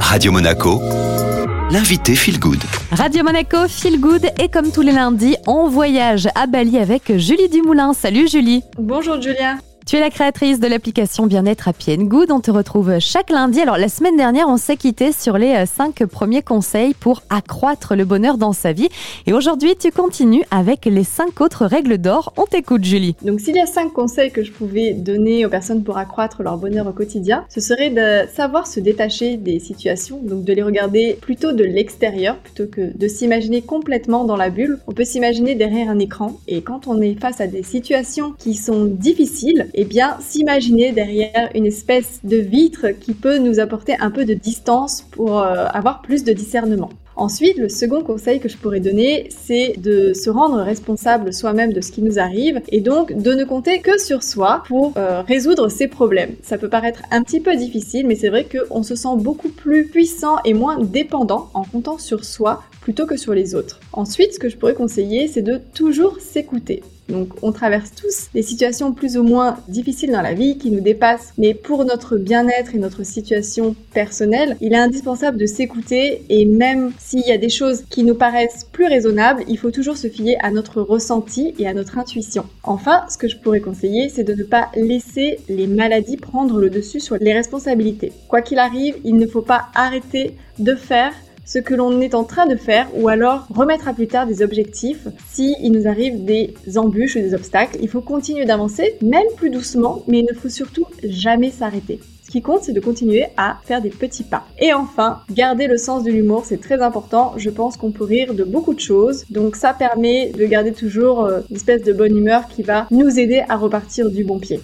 Radio Monaco, l'invité Feel Good. Radio Monaco, Feel Good et comme tous les lundis, on voyage à Bali avec Julie Dumoulin. Salut Julie. Bonjour Julien. Tu es la créatrice de l'application Bien-être à Pied Good. On te retrouve chaque lundi. Alors, la semaine dernière, on s'est quitté sur les euh, cinq premiers conseils pour accroître le bonheur dans sa vie. Et aujourd'hui, tu continues avec les cinq autres règles d'or. On t'écoute, Julie. Donc, s'il y a cinq conseils que je pouvais donner aux personnes pour accroître leur bonheur au quotidien, ce serait de savoir se détacher des situations, donc de les regarder plutôt de l'extérieur plutôt que de s'imaginer complètement dans la bulle. On peut s'imaginer derrière un écran et quand on est face à des situations qui sont difficiles, eh bien, s'imaginer derrière une espèce de vitre qui peut nous apporter un peu de distance pour euh, avoir plus de discernement. Ensuite, le second conseil que je pourrais donner, c'est de se rendre responsable soi-même de ce qui nous arrive et donc de ne compter que sur soi pour euh, résoudre ses problèmes. Ça peut paraître un petit peu difficile, mais c'est vrai qu'on se sent beaucoup plus puissant et moins dépendant en comptant sur soi plutôt que sur les autres. Ensuite, ce que je pourrais conseiller, c'est de toujours s'écouter. Donc on traverse tous des situations plus ou moins difficiles dans la vie qui nous dépassent, mais pour notre bien-être et notre situation personnelle, il est indispensable de s'écouter et même s'il y a des choses qui nous paraissent plus raisonnables, il faut toujours se fier à notre ressenti et à notre intuition. Enfin, ce que je pourrais conseiller, c'est de ne pas laisser les maladies prendre le dessus sur les responsabilités. Quoi qu'il arrive, il ne faut pas arrêter de faire ce que l'on est en train de faire ou alors remettre à plus tard des objectifs si il nous arrive des embûches ou des obstacles. Il faut continuer d'avancer, même plus doucement, mais il ne faut surtout jamais s'arrêter. Ce qui compte, c'est de continuer à faire des petits pas. Et enfin, garder le sens de l'humour, c'est très important. Je pense qu'on peut rire de beaucoup de choses. Donc ça permet de garder toujours euh, une espèce de bonne humeur qui va nous aider à repartir du bon pied.